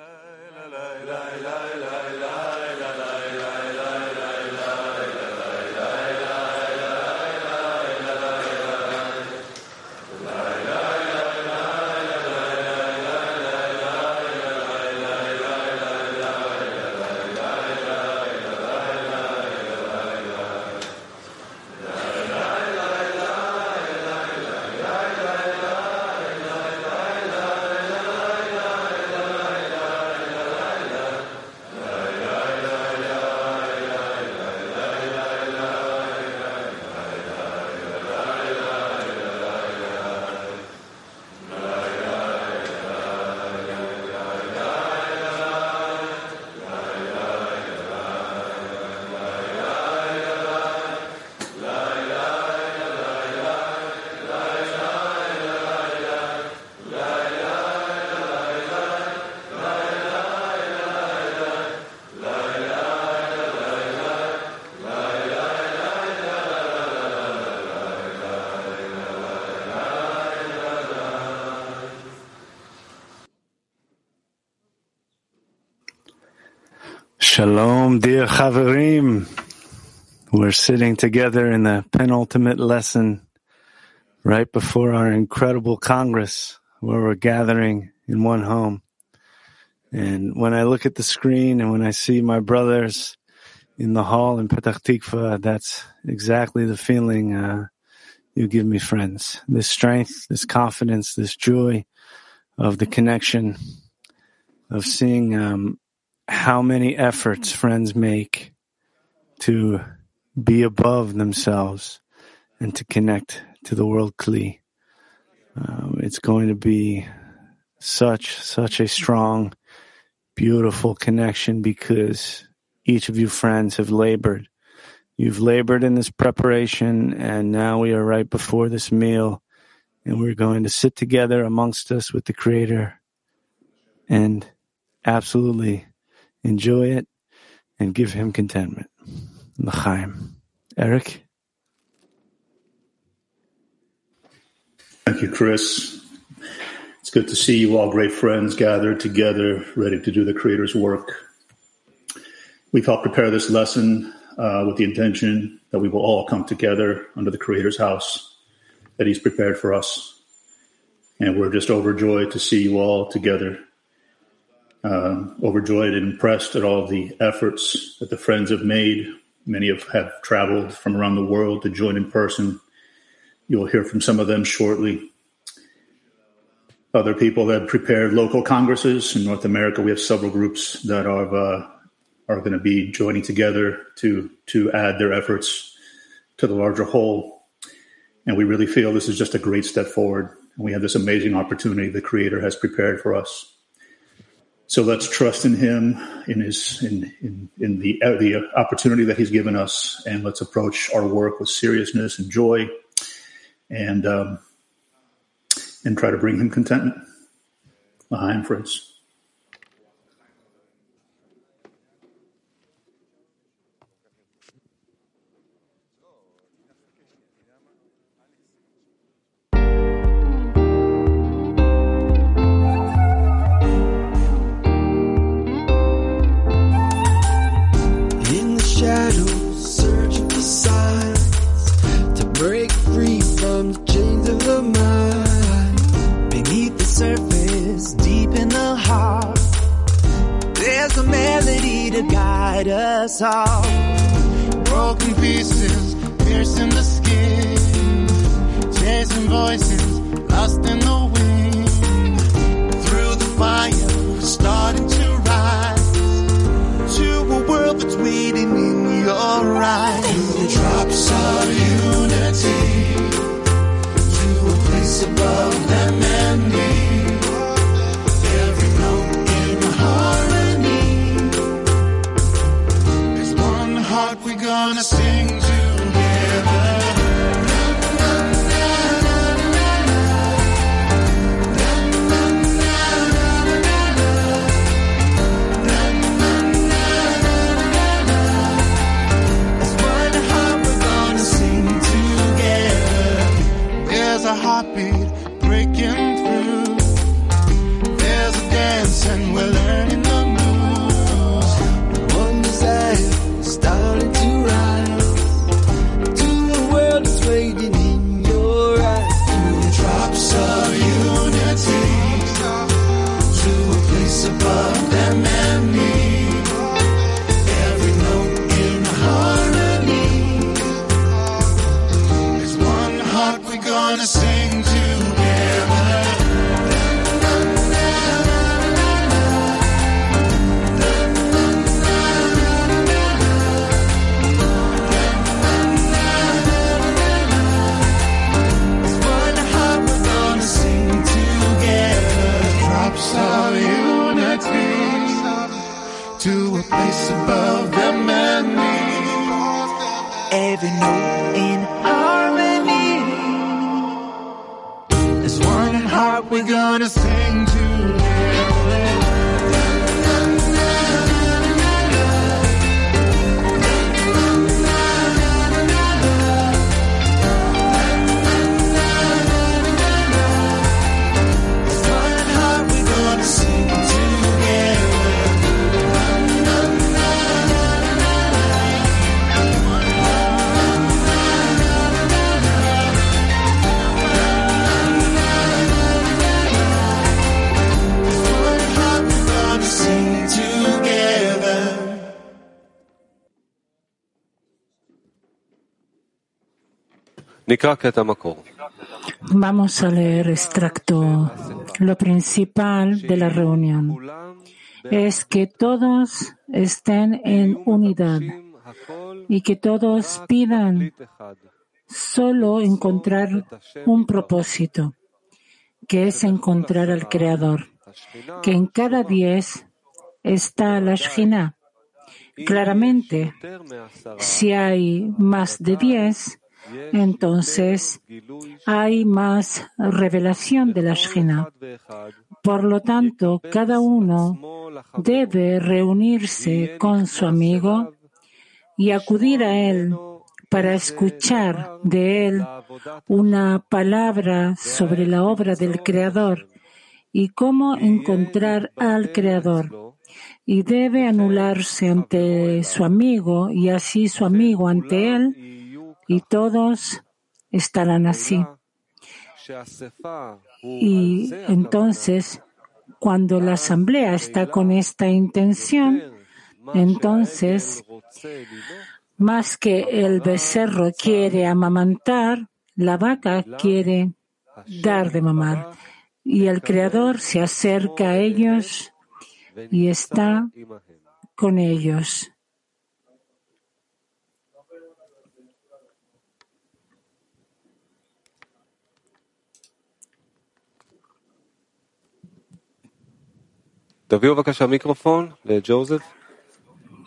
la la la la Shalom, dear Chaverim. We're sitting together in the penultimate lesson right before our incredible Congress where we're gathering in one home. And when I look at the screen and when I see my brothers in the hall in Petach Tikva, that's exactly the feeling uh, you give me, friends. This strength, this confidence, this joy of the connection, of seeing um, how many efforts friends make to be above themselves and to connect to the world Kli. Um, it's going to be such, such a strong, beautiful connection because each of you friends have labored. You've labored in this preparation and now we are right before this meal and we're going to sit together amongst us with the creator and absolutely enjoy it, and give him contentment. L'chaim. Eric? Thank you, Chris. It's good to see you all, great friends, gathered together, ready to do the Creator's work. We've helped prepare this lesson uh, with the intention that we will all come together under the Creator's house that He's prepared for us. And we're just overjoyed to see you all together uh, overjoyed and impressed at all the efforts that the friends have made. Many have, have traveled from around the world to join in person. You'll hear from some of them shortly. Other people have prepared local congresses in North America. We have several groups that are uh, are going to be joining together to to add their efforts to the larger whole. And we really feel this is just a great step forward. And we have this amazing opportunity the Creator has prepared for us. So let's trust in Him, in His, in in, in the uh, the opportunity that He's given us, and let's approach our work with seriousness and joy, and um, and try to bring Him contentment. L'chaim, friends. heartbeat Vamos a leer extracto. Lo principal de la reunión es que todos estén en unidad y que todos pidan solo encontrar un propósito, que es encontrar al Creador, que en cada diez está la Shina. Claramente, si hay más de diez, entonces hay más revelación de la Shina. Por lo tanto, cada uno debe reunirse con su amigo y acudir a él para escuchar de él una palabra sobre la obra del Creador y cómo encontrar al Creador. Y debe anularse ante su amigo y así su amigo ante él y todos estarán así. Y entonces, cuando la asamblea está con esta intención, entonces, más que el becerro quiere amamantar, la vaca quiere dar de mamar. Y el Creador se acerca a ellos y está con ellos.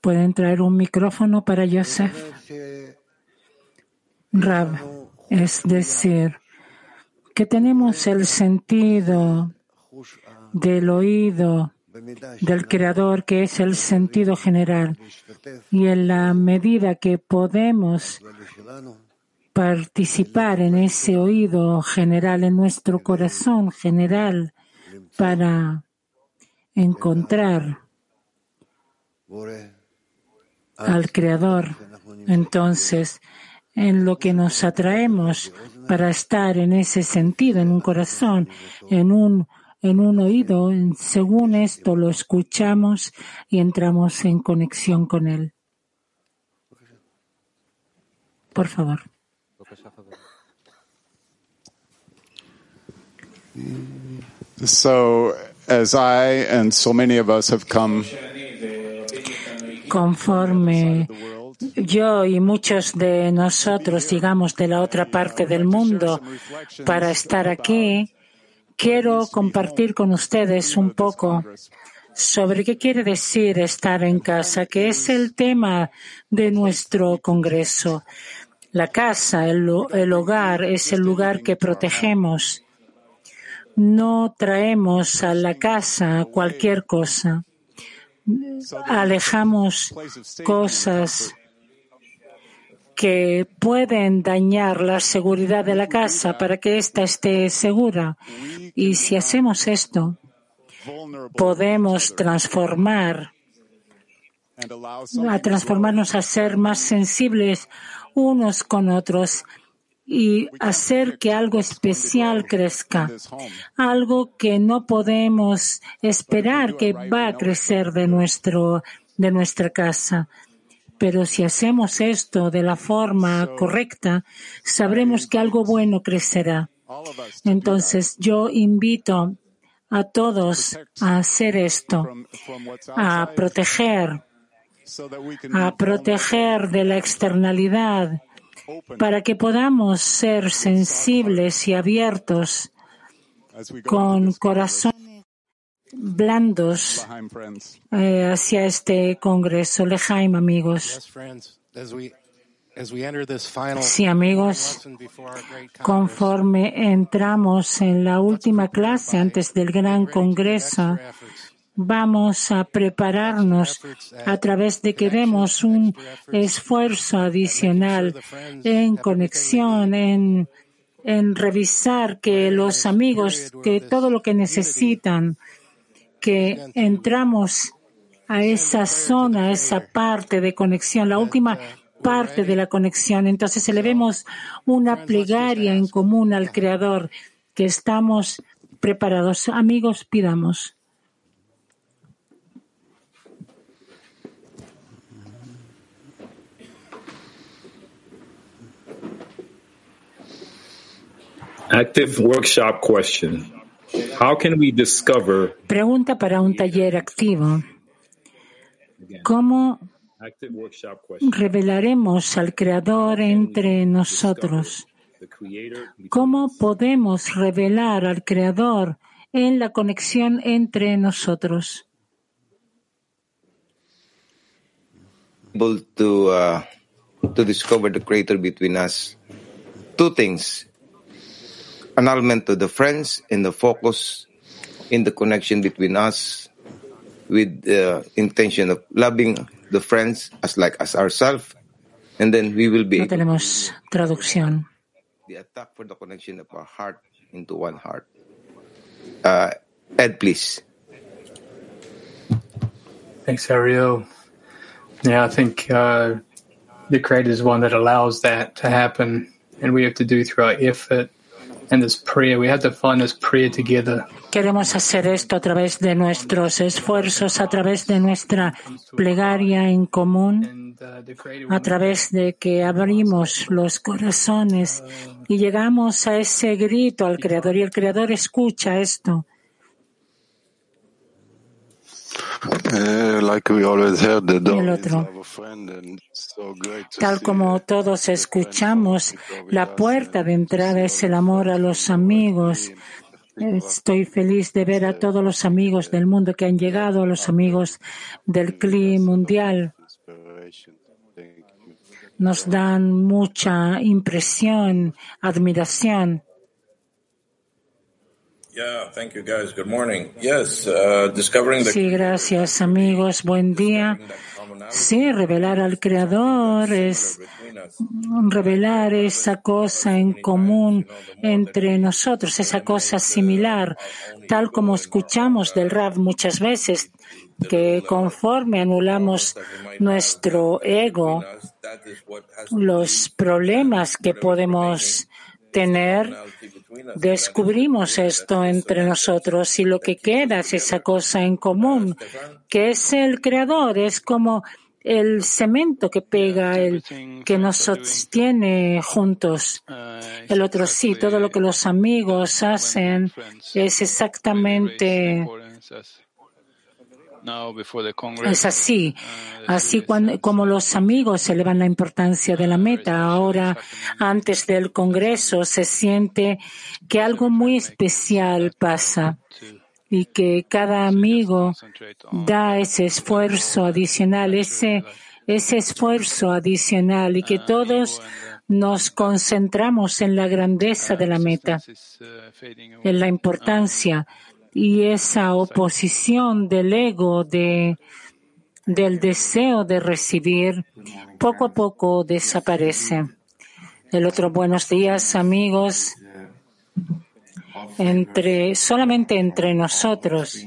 Pueden traer un micrófono para Joseph. Rab, es decir, que tenemos el sentido del oído del Creador, que es el sentido general, y en la medida que podemos participar en ese oído general, en nuestro corazón general, para encontrar al Creador. Entonces, en lo que nos atraemos para estar en ese sentido, en un corazón, en un, en un oído, según esto lo escuchamos y entramos en conexión con Él. Por favor. So, as I and so many of us have come Conforme yo y muchos de nosotros, digamos, de la otra parte del mundo, para estar aquí, quiero compartir con ustedes un poco sobre qué quiere decir estar en casa, que es el tema de nuestro Congreso. La casa, el hogar, es el lugar que protegemos. No traemos a la casa cualquier cosa. Alejamos cosas que pueden dañar la seguridad de la casa para que ésta esté segura. Y si hacemos esto, podemos transformar transformarnos a ser más sensibles unos con otros y hacer que algo especial crezca, algo que no podemos esperar que va a crecer de nuestro de nuestra casa. Pero si hacemos esto de la forma correcta, sabremos que algo bueno crecerá. Entonces yo invito a todos a hacer esto, a proteger, a proteger de la externalidad para que podamos ser sensibles y abiertos con corazones blandos eh, hacia este Congreso. Lejaim, amigos. Yes, friends, as we as we enter this final Sí, amigos. Conforme entramos en la última clase antes del gran Congreso, vamos a prepararnos a través de que demos un esfuerzo adicional en conexión, en, en revisar que los amigos, que todo lo que necesitan, que entramos a esa zona, a esa parte de conexión, la última parte de la conexión. Entonces elevemos una plegaria en común al Creador, que estamos preparados. Amigos, pidamos. Active workshop question. How can we discover Pregunta para un taller activo. ¿Cómo revelaremos al Creador entre nosotros? ¿Cómo podemos revelar al Creador en la conexión entre nosotros? to uh, to discover the creator between us two things annulment to the friends and the focus in the connection between us with the intention of loving the friends as like as ourselves and then we will be No tenemos traducción. the attack for the connection of our heart into one heart uh, ed please Thanks, Ariel. Yeah, I think uh, the Creator is one that allows that to happen, and we have to do through our effort and this prayer. We have to find this prayer together. Queremos hacer esto a través de nuestros esfuerzos, a través de nuestra plegaria en común, uh, a través de que abrimos los corazones y llegamos a ese grito al Creador y el Creador escucha esto. Uh, like we always heard, the Y dog el otro. Tal como todos escuchamos, la puerta de entrada es el amor a los amigos. Estoy feliz de ver a todos los amigos del mundo que han llegado, a los amigos del CLI mundial. Nos dan mucha impresión, admiración. Sí, gracias amigos. Buen día. Sí, revelar al Creador es revelar esa cosa en común entre nosotros, esa cosa similar, tal como escuchamos del Rav muchas veces, que conforme anulamos nuestro ego, los problemas que podemos tener, descubrimos esto entre nosotros y lo que queda es esa cosa en común, que es el creador, es como el cemento que pega, el que nos sostiene juntos. El otro sí, todo lo que los amigos hacen es exactamente es así, así cuando, como los amigos elevan la importancia de la meta. Ahora, antes del Congreso, se siente que algo muy especial pasa y que cada amigo da ese esfuerzo adicional, ese, ese esfuerzo adicional y que todos nos concentramos en la grandeza de la meta, en la importancia y esa oposición del ego, de, del deseo de recibir, poco a poco desaparece. El otro buenos días, amigos. Entre, solamente entre nosotros.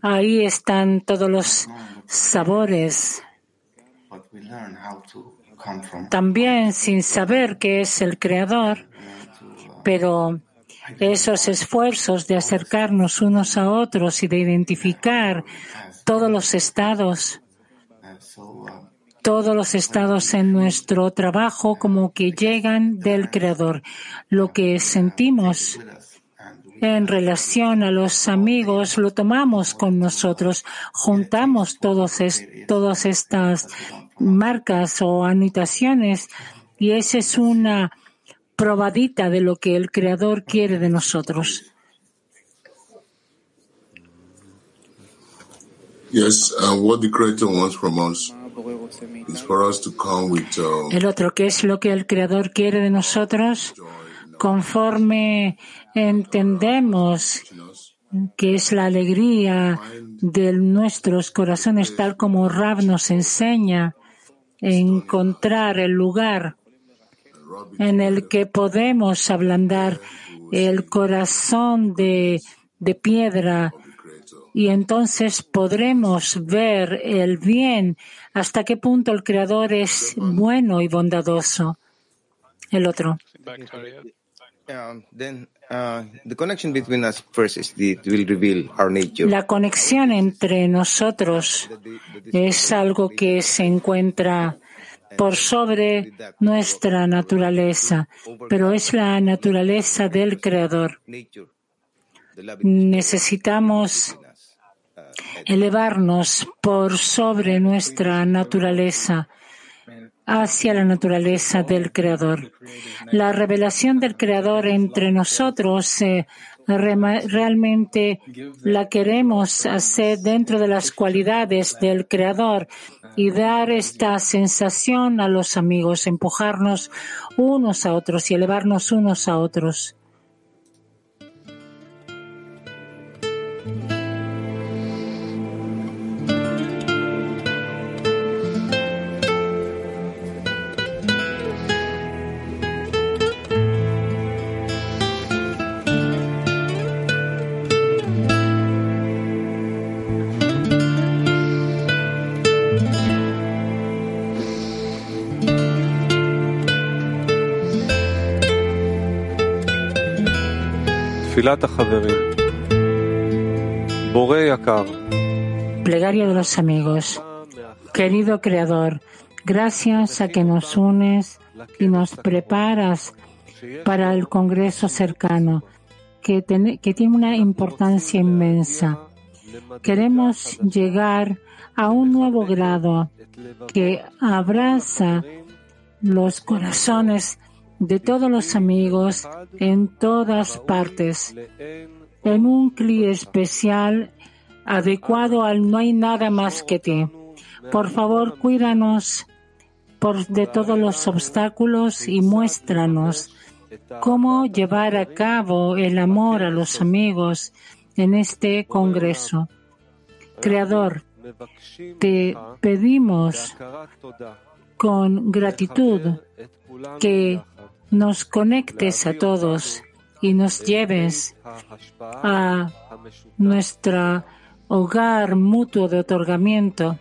Ahí están todos los sabores. También sin saber qué es el creador, pero esos esfuerzos de acercarnos unos a otros y de identificar todos los estados, todos los estados en nuestro trabajo como que llegan del Creador. Lo que sentimos en relación a los amigos lo tomamos con nosotros, juntamos todos es, todas estas marcas o anotaciones y esa es una probadita de lo que el Creador quiere de nosotros. Yes, uh, what the Creator wants from us is for us to come with um, El otro, ¿qué es lo que el Creador quiere de nosotros? Conforme entendemos que es la alegría de nuestros corazones, tal como Rab nos enseña, encontrar el lugar en el que podemos ablandar el corazón de, de piedra y entonces podremos ver el bien, hasta qué punto el Creador es bueno y bondadoso. El otro. La conexión entre nosotros es algo que se encuentra por sobre nuestra naturaleza, pero es la naturaleza del Creador. Necesitamos elevarnos por sobre nuestra naturaleza hacia la naturaleza del Creador. La revelación del Creador entre nosotros eh, realmente la queremos hacer dentro de las cualidades del Creador y dar esta sensación a los amigos, empujarnos unos a otros y elevarnos unos a otros. Plegaria de los amigos. Querido Creador, gracias a que nos unes y nos preparas para el Congreso cercano, que, que tiene una importancia inmensa. Queremos llegar a un nuevo grado que abraza los corazones de todos los amigos en todas partes, en un cli especial adecuado al no hay nada más que ti. Por favor, cuídanos por de todos los obstáculos y muéstranos cómo llevar a cabo el amor a los amigos en este Congreso. Creador, te pedimos con gratitud que nos conectes a todos y nos lleves a nuestro hogar mutuo de otorgamiento